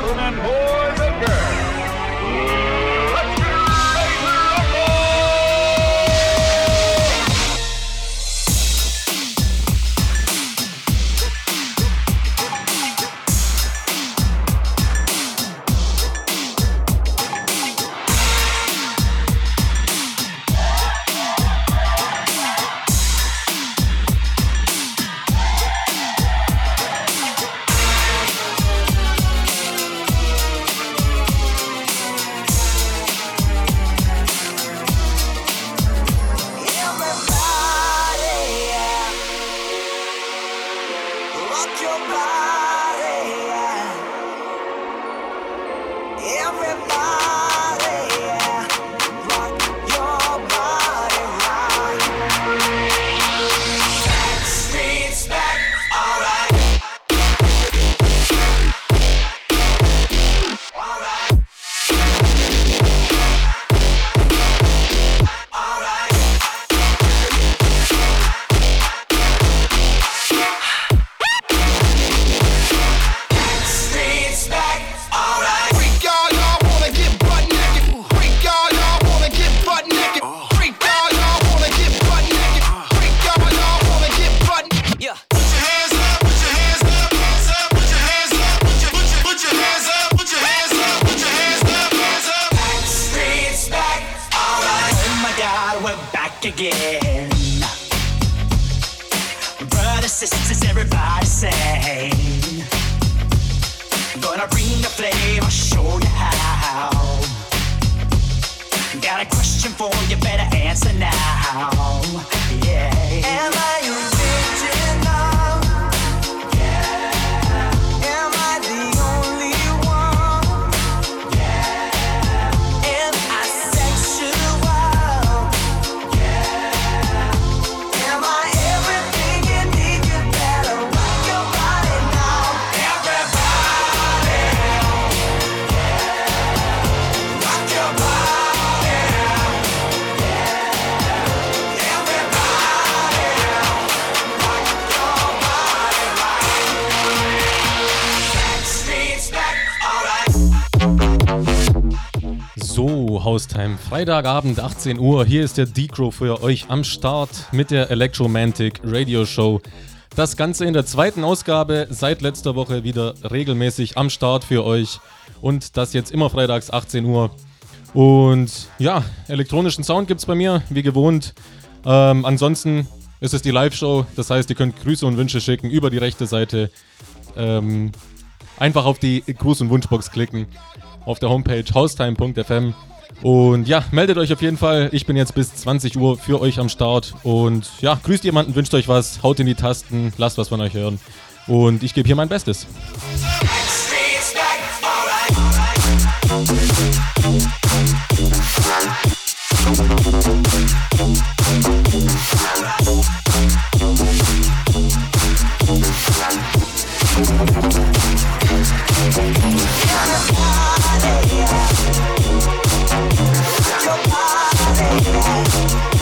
gentlemen, boys Freitagabend, 18 Uhr. Hier ist der D-Crow für euch am Start mit der Electromantic Radio Show. Das Ganze in der zweiten Ausgabe, seit letzter Woche wieder regelmäßig am Start für euch. Und das jetzt immer freitags 18 Uhr. Und ja, elektronischen Sound gibt es bei mir, wie gewohnt. Ähm, ansonsten ist es die Live-Show, das heißt, ihr könnt Grüße und Wünsche schicken über die rechte Seite. Ähm, einfach auf die Gruß- und Wunschbox klicken auf der Homepage haustime.fm. Und ja, meldet euch auf jeden Fall. Ich bin jetzt bis 20 Uhr für euch am Start. Und ja, grüßt jemanden, wünscht euch was, haut in die Tasten, lasst was von euch hören. Und ich gebe hier mein Bestes. Yeah. Thank you.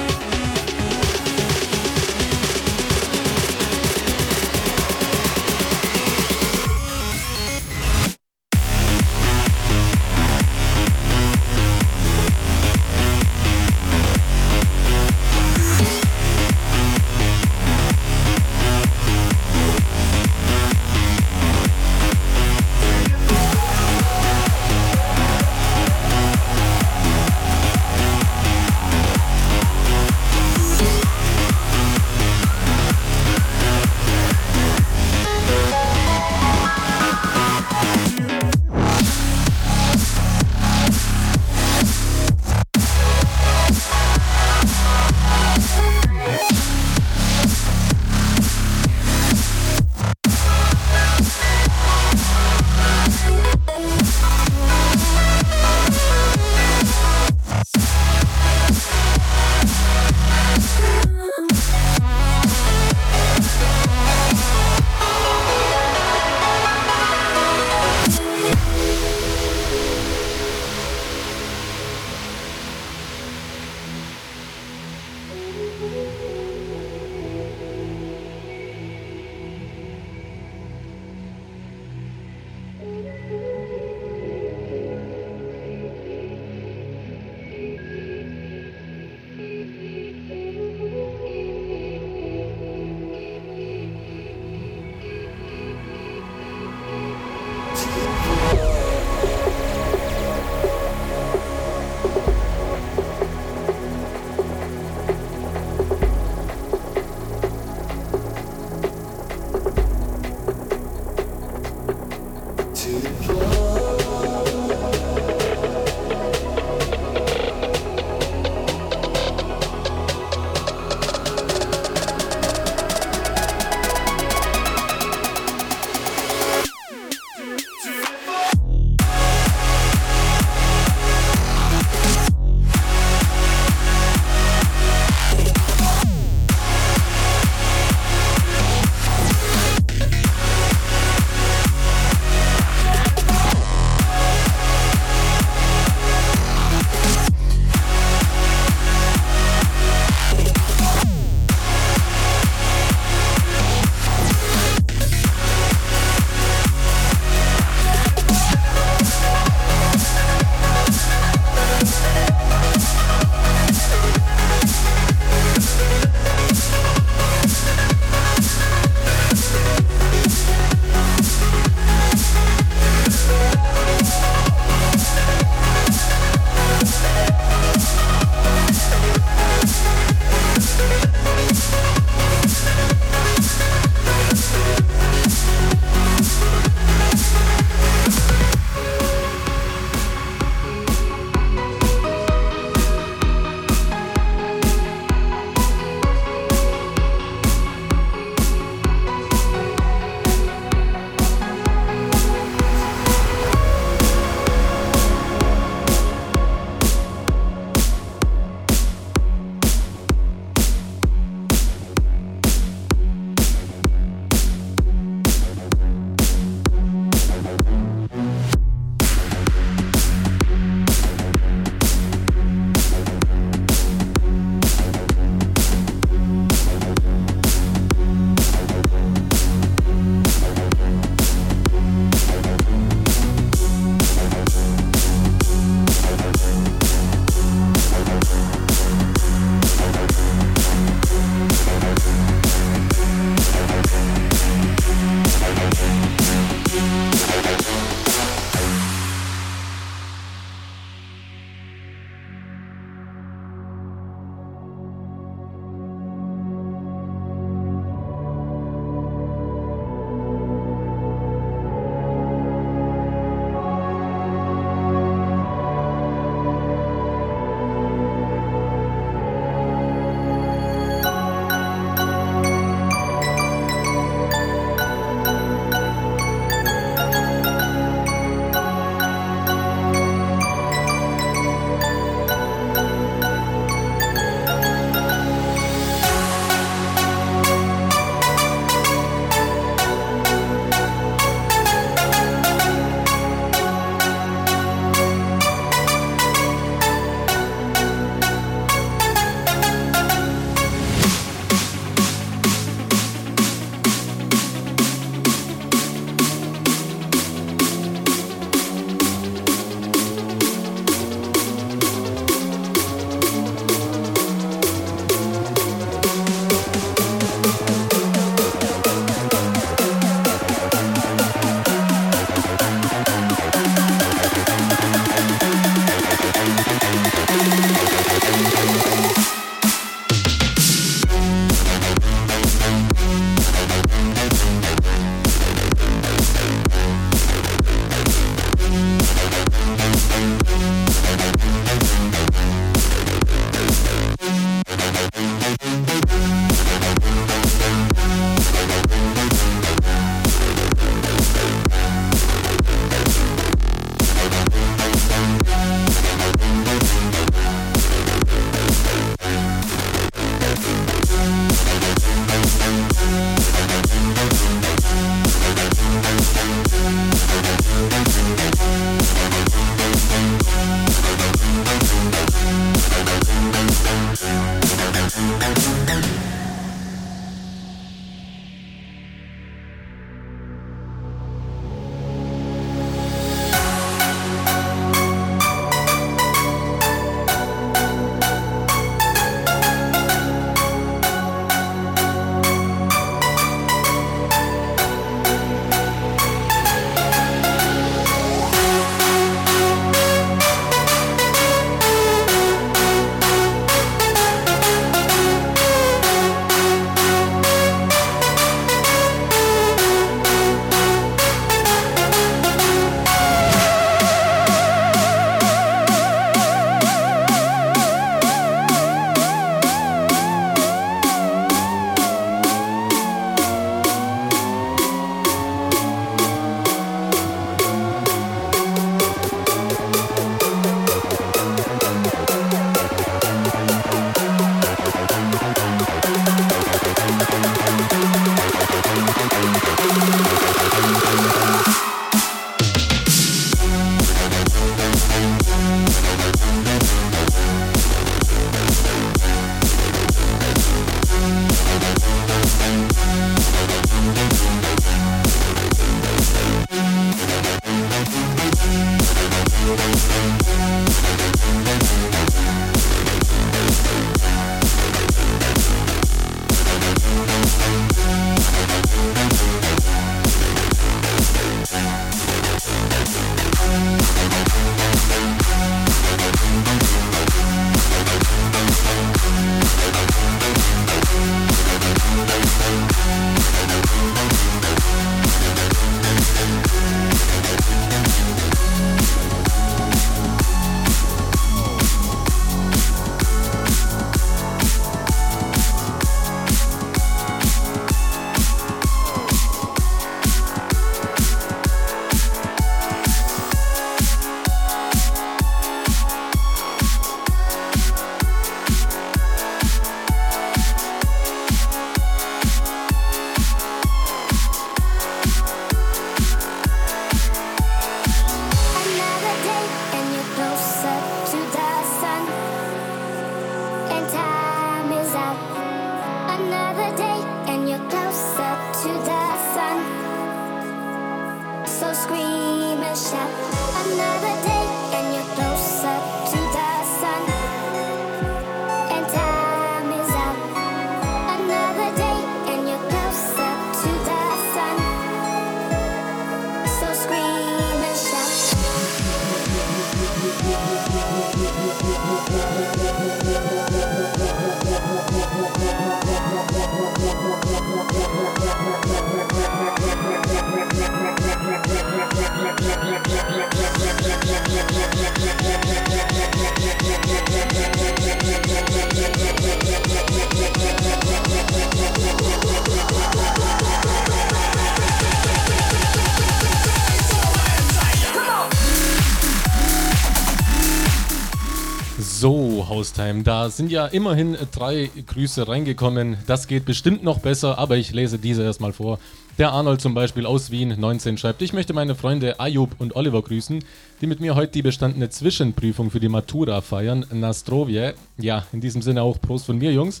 Haustime, da sind ja immerhin drei Grüße reingekommen. Das geht bestimmt noch besser, aber ich lese diese erstmal vor. Der Arnold zum Beispiel aus Wien 19 schreibt, ich möchte meine Freunde Ayub und Oliver grüßen, die mit mir heute die bestandene Zwischenprüfung für die Matura feiern. Nastrovje. Ja, in diesem Sinne auch Prost von mir, Jungs.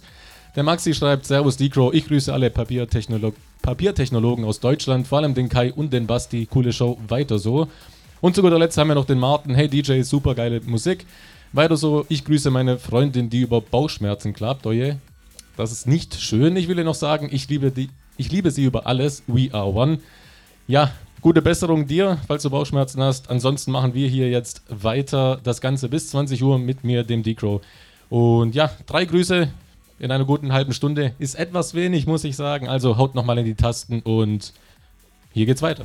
Der Maxi schreibt, Servus Decro, ich grüße alle Papiertechnolo Papiertechnologen aus Deutschland, vor allem den Kai und den Basti. Coole Show, weiter so. Und zu guter Letzt haben wir noch den Martin. Hey DJ, super geile Musik. Weiter so, ich grüße meine Freundin, die über Bauchschmerzen klagt. Oje, das ist nicht schön. Ich will dir noch sagen, ich liebe, die, ich liebe sie über alles. We are one. Ja, gute Besserung dir, falls du Bauchschmerzen hast. Ansonsten machen wir hier jetzt weiter das Ganze bis 20 Uhr mit mir, dem Decro. Und ja, drei Grüße in einer guten halben Stunde ist etwas wenig, muss ich sagen. Also haut nochmal in die Tasten und hier geht's weiter.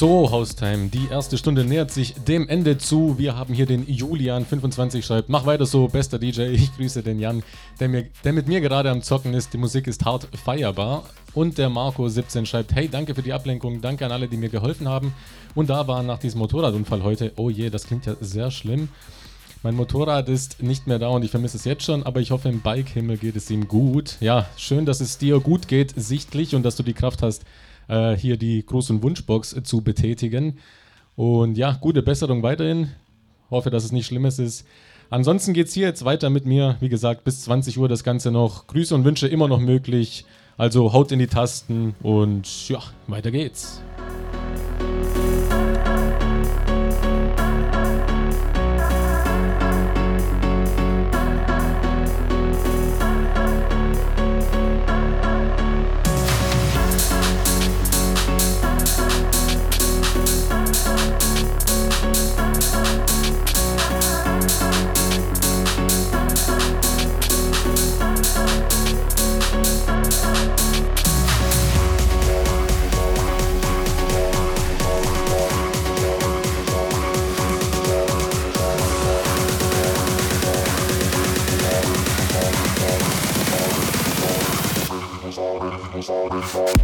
So, Haustime, die erste Stunde nähert sich dem Ende zu. Wir haben hier den Julian25 schreibt, mach weiter so, bester DJ. Ich grüße den Jan, der, mir, der mit mir gerade am Zocken ist. Die Musik ist hart feierbar. Und der Marco17 schreibt, hey, danke für die Ablenkung, danke an alle, die mir geholfen haben. Und da waren nach diesem Motorradunfall heute, oh je, das klingt ja sehr schlimm. Mein Motorrad ist nicht mehr da und ich vermisse es jetzt schon, aber ich hoffe, im Bikehimmel geht es ihm gut. Ja, schön, dass es dir gut geht, sichtlich, und dass du die Kraft hast, äh, hier die und Wunschbox zu betätigen. Und ja, gute Besserung weiterhin. Hoffe, dass es nicht Schlimmes ist. Ansonsten geht es hier jetzt weiter mit mir. Wie gesagt, bis 20 Uhr das Ganze noch. Grüße und Wünsche immer noch möglich. Also haut in die Tasten und ja, weiter geht's. Bye.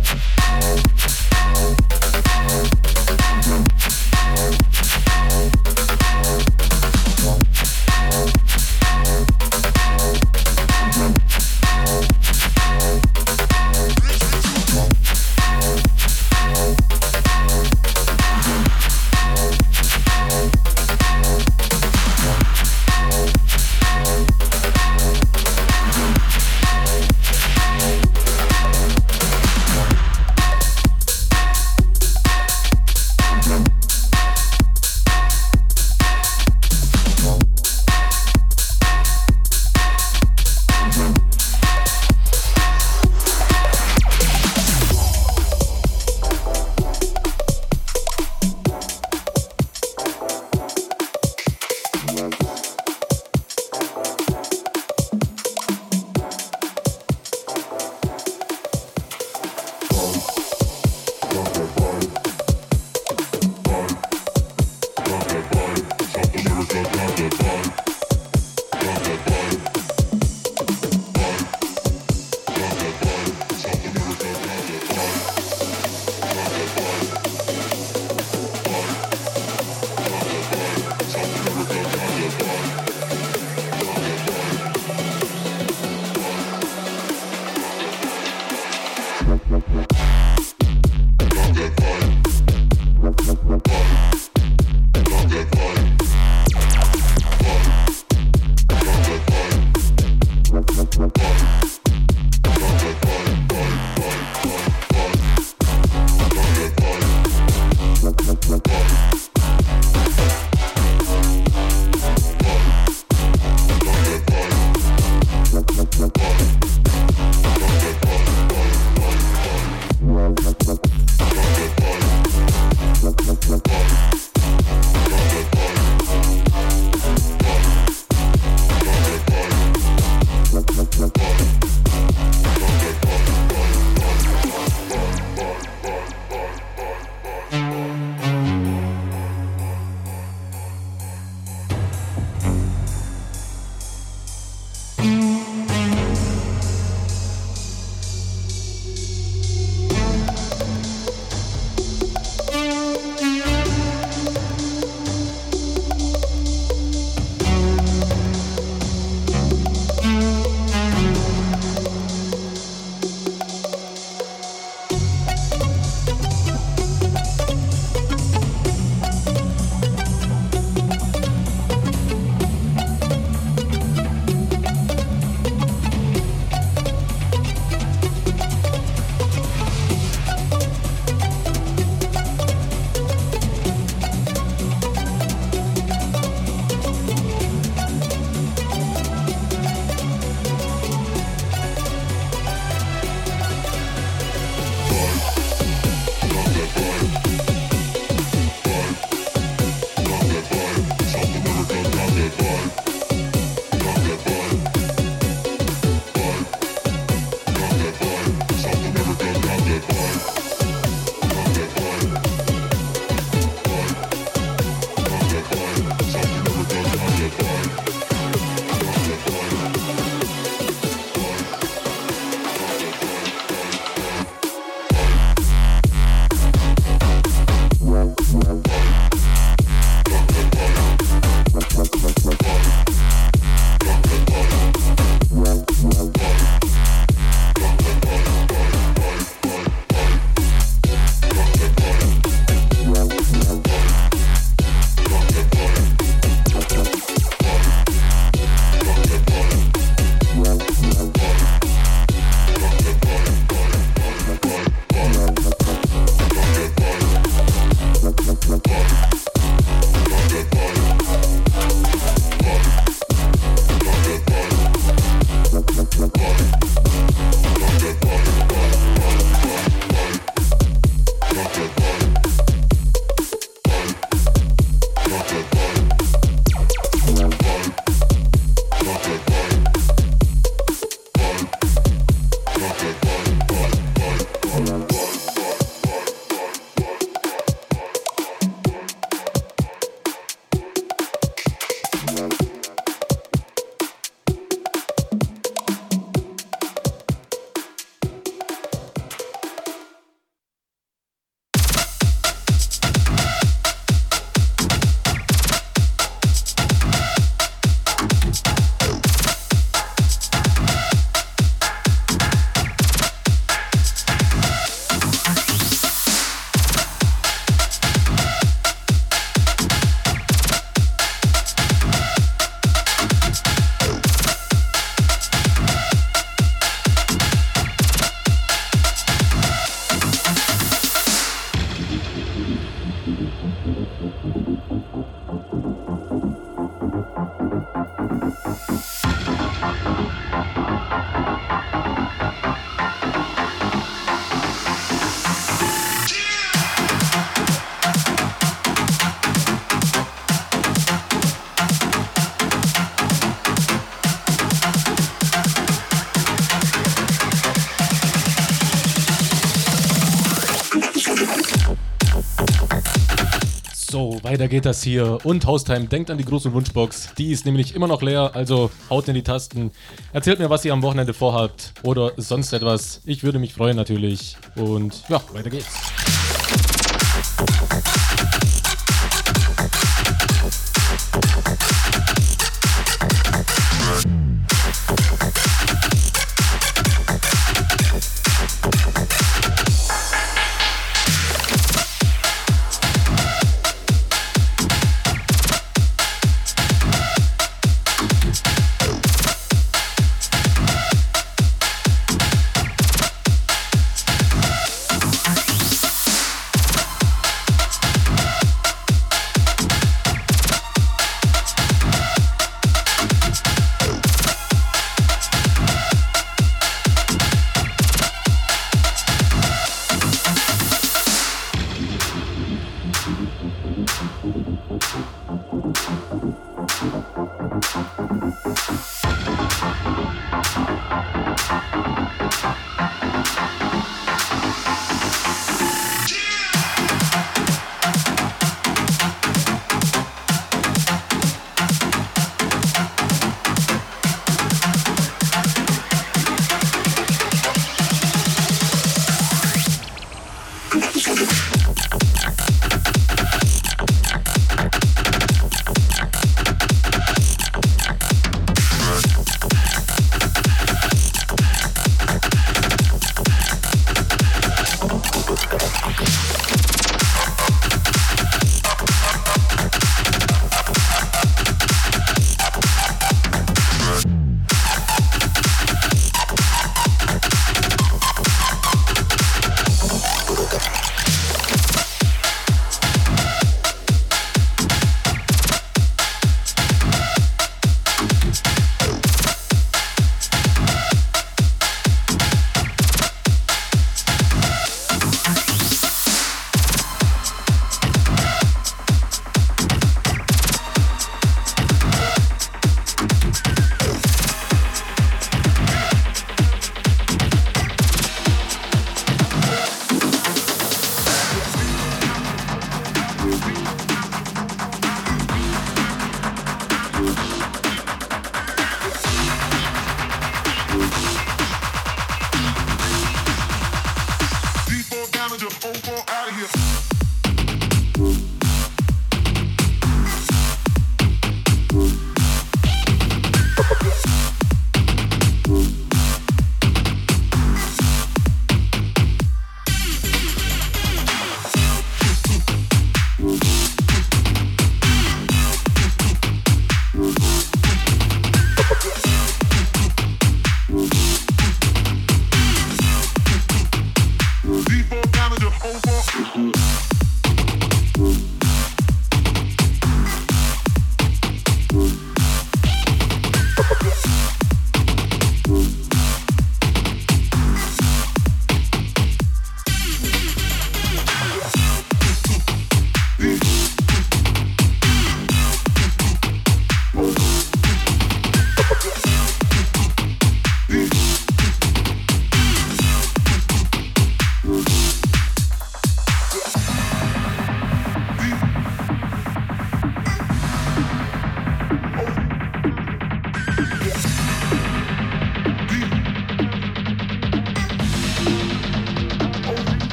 Weiter geht das hier. Und Haustime, denkt an die große Wunschbox. Die ist nämlich immer noch leer, also haut in die Tasten. Erzählt mir, was ihr am Wochenende vorhabt oder sonst etwas. Ich würde mich freuen natürlich. Und ja, weiter geht's.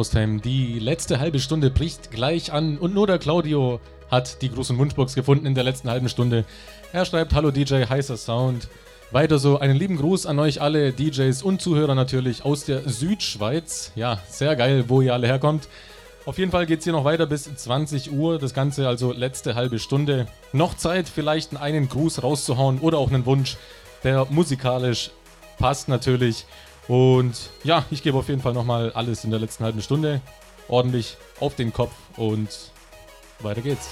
Haustime, die letzte halbe Stunde bricht gleich an und nur der Claudio hat die großen Wunschbox gefunden in der letzten halben Stunde. Er schreibt, hallo DJ, heißer Sound. Weiter so, einen lieben Gruß an euch alle DJs und Zuhörer natürlich aus der Südschweiz. Ja, sehr geil, wo ihr alle herkommt. Auf jeden Fall geht es hier noch weiter bis 20 Uhr. Das Ganze also letzte halbe Stunde. Noch Zeit, vielleicht einen Gruß rauszuhauen oder auch einen Wunsch, der musikalisch passt natürlich. Und ja, ich gebe auf jeden Fall nochmal alles in der letzten halben Stunde ordentlich auf den Kopf und weiter geht's.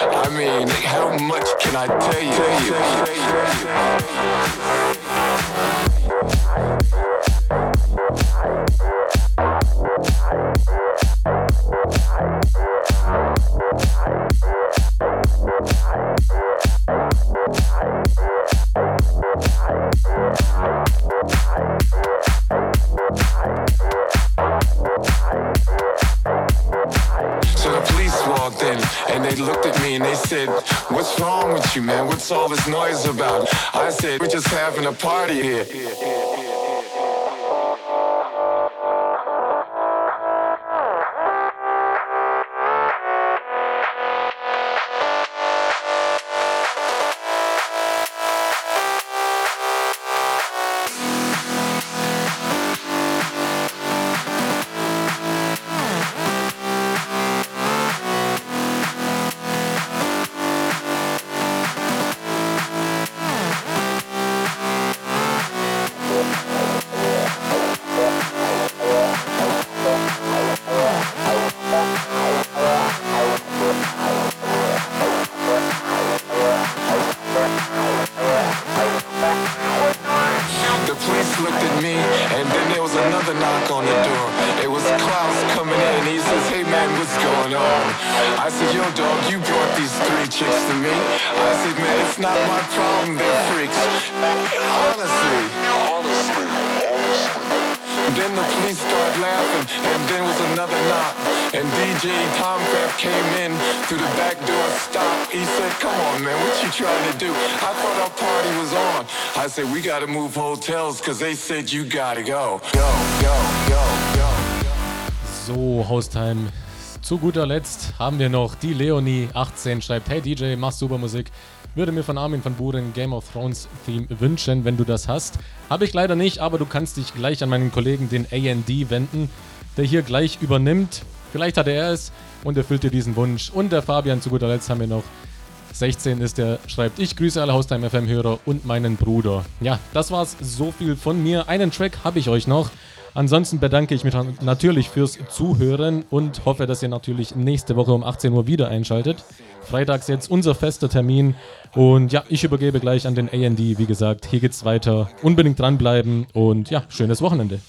I mean, how much can I tell you? So party here. Zu guter Letzt haben wir noch die Leonie 18 schreibt, hey DJ, machst super Musik. Würde mir von Armin van Buren Game of Thrones Theme wünschen, wenn du das hast. Habe ich leider nicht, aber du kannst dich gleich an meinen Kollegen, den AND, wenden, der hier gleich übernimmt. Vielleicht hat er es und erfüllt dir diesen Wunsch. Und der Fabian, zu guter Letzt haben wir noch 16 ist der, schreibt, ich grüße alle Haustime FM-Hörer und meinen Bruder. Ja, das war's so viel von mir. Einen Track habe ich euch noch. Ansonsten bedanke ich mich natürlich fürs Zuhören und hoffe, dass ihr natürlich nächste Woche um 18 Uhr wieder einschaltet. Freitags jetzt unser fester Termin. Und ja, ich übergebe gleich an den AND. Wie gesagt, hier geht's weiter. Unbedingt dranbleiben und ja, schönes Wochenende.